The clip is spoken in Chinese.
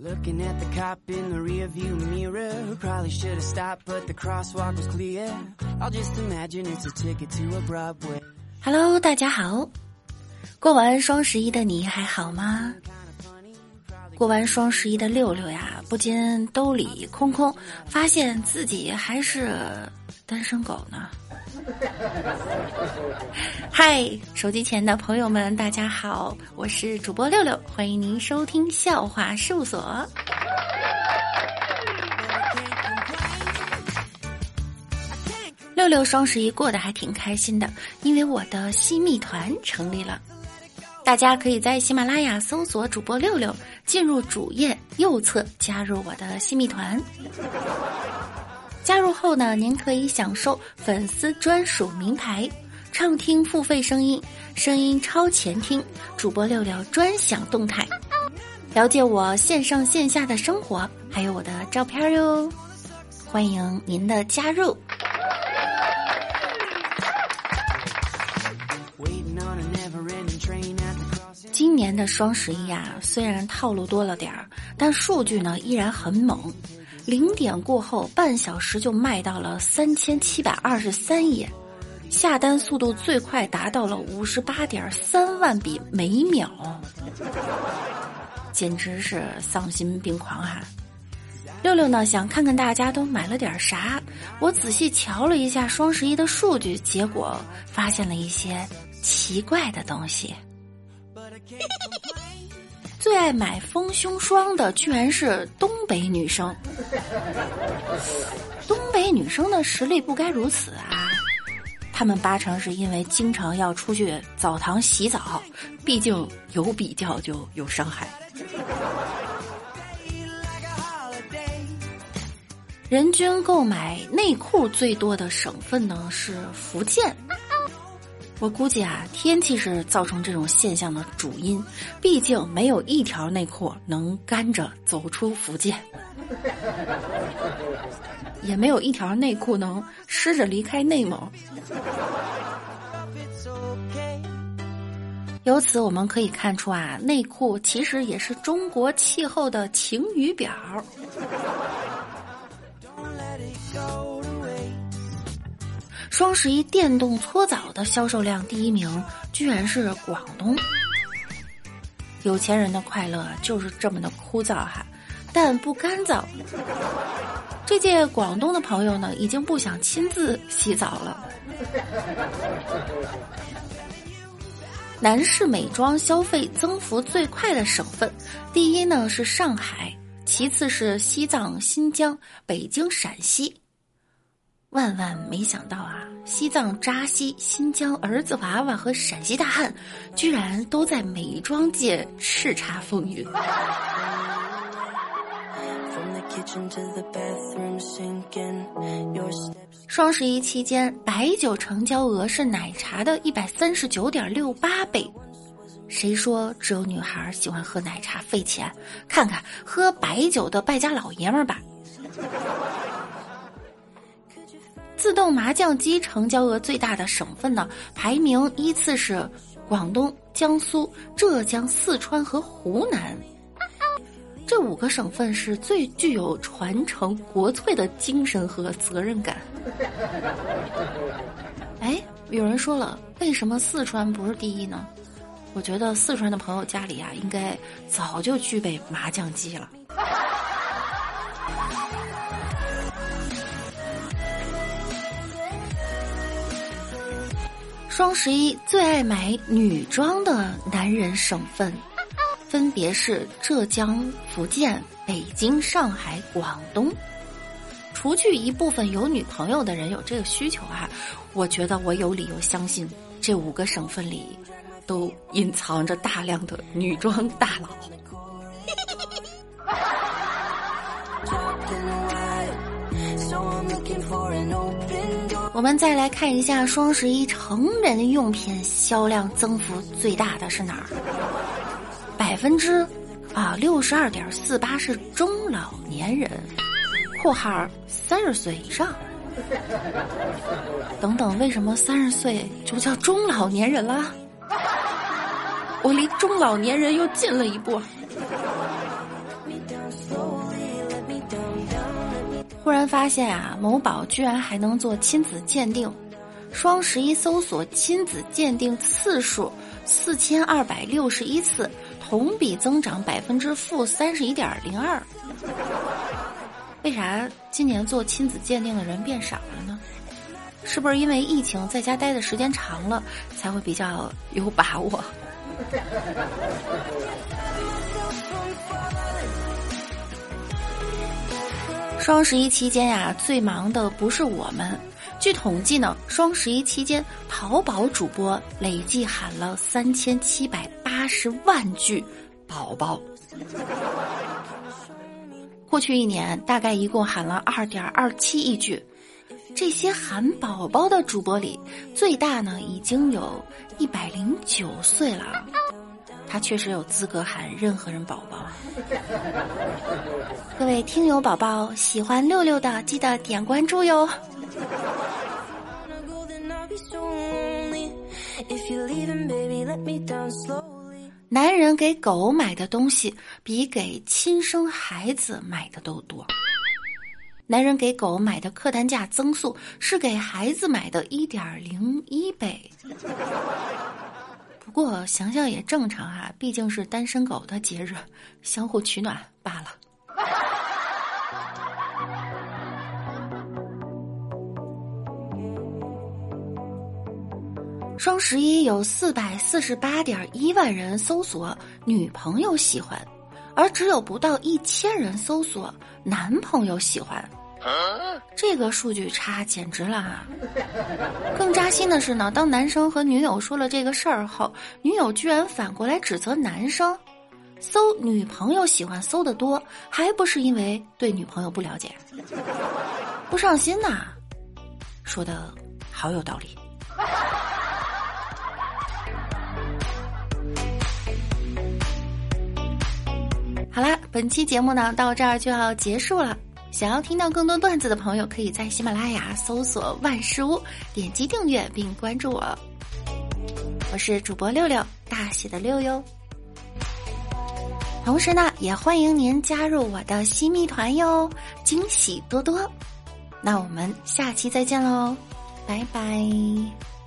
Looking at the cop in the rearview mirror, who probably should have stopped, but the crosswalk was clear. I'll just imagine it's a ticket to a Broadway. Hello，大家好，过完双十一的你还好吗？过完双十一的六六呀，不禁兜里空空，发现自己还是单身狗呢。嗨，手机前的朋友们，大家好，我是主播六六，欢迎您收听笑话事务所。六六双十一过得还挺开心的，因为我的新密团成立了。大家可以在喜马拉雅搜索主播六六，进入主页右侧加入我的新密团。加入后呢，您可以享受粉丝专属名牌、畅听付费声音、声音超前听、主播六六专享动态，了解我线上线下的生活，还有我的照片哟。欢迎您的加入。今年的双十一啊，虽然套路多了点儿，但数据呢依然很猛。零点过后，半小时就卖到了三千七百二十三页，下单速度最快达到了五十八点三万笔每秒，简直是丧心病狂哈！六六呢想看看大家都买了点啥，我仔细瞧了一下双十一的数据，结果发现了一些奇怪的东西。最爱买丰胸霜的居然是东北女生，东北女生的实力不该如此啊！她们八成是因为经常要出去澡堂洗澡，毕竟有比较就有伤害。人均购买内裤最多的省份呢是福建。我估计啊，天气是造成这种现象的主因。毕竟没有一条内裤能干着走出福建，也没有一条内裤能湿着离开内蒙。由此我们可以看出啊，内裤其实也是中国气候的晴雨表。双十一电动搓澡的销售量第一名，居然是广东。有钱人的快乐就是这么的枯燥哈，但不干燥。这届广东的朋友呢，已经不想亲自洗澡了。男士美妆消费增幅最快的省份，第一呢是上海，其次是西藏、新疆、北京、陕西。万万没想到啊！西藏扎西、新疆儿子娃娃和陕西大汉，居然都在美妆界叱咤风云。双十一期间，白酒成交额是奶茶的一百三十九点六八倍。谁说只有女孩喜欢喝奶茶费钱？看看喝白酒的败家老爷们儿吧！自动麻将机成交额最大的省份呢，排名依次是广东、江苏、浙江、四川和湖南。这五个省份是最具有传承国粹的精神和责任感。哎，有人说了，为什么四川不是第一呢？我觉得四川的朋友家里啊，应该早就具备麻将机了。双十一最爱买女装的男人省份，分别是浙江、福建、北京、上海、广东。除去一部分有女朋友的人有这个需求啊，我觉得我有理由相信，这五个省份里都隐藏着大量的女装大佬。我们再来看一下双十一成人用品销量增幅最大的是哪儿？百分之啊六十二点四八是中老年人（括号三十岁以上）。等等，为什么三十岁就叫中老年人了？我离中老年人又近了一步。突然发现啊，某宝居然还能做亲子鉴定，双十一搜索亲子鉴定次数四千二百六十一次，同比增长百分之负三十一点零二。为啥今年做亲子鉴定的人变少了呢？是不是因为疫情在家待的时间长了，才会比较有把握？双十一期间呀，最忙的不是我们。据统计呢，双十一期间，淘宝主播累计喊了三千七百八十万句“宝宝”。过去一年，大概一共喊了二点二七亿句。这些喊“宝宝”的主播里，最大呢已经有一百零九岁了。他确实有资格喊任何人“宝宝”。各位听友宝宝，喜欢六六的记得点关注哟。男人给狗买的东西比给亲生孩子买的都多。男人给狗买的客单价增速是给孩子买的一点零一倍。不过想想也正常哈，毕竟是单身狗的节日，相互取暖罢了。双十一有四百四十八点一万人搜索女朋友喜欢，而只有不到一千人搜索男朋友喜欢，这个数据差简直了啊！更扎心的是呢，当男生和女友说了这个事儿后，女友居然反过来指责男生，搜女朋友喜欢搜的多，还不是因为对女朋友不了解，不上心呐？说的好有道理。好啦，本期节目呢到这儿就要结束了。想要听到更多段子的朋友，可以在喜马拉雅搜索“万事屋”，点击订阅并关注我。我是主播六六，大写的六哟。同时呢，也欢迎您加入我的新密团哟，惊喜多多。那我们下期再见喽，拜拜。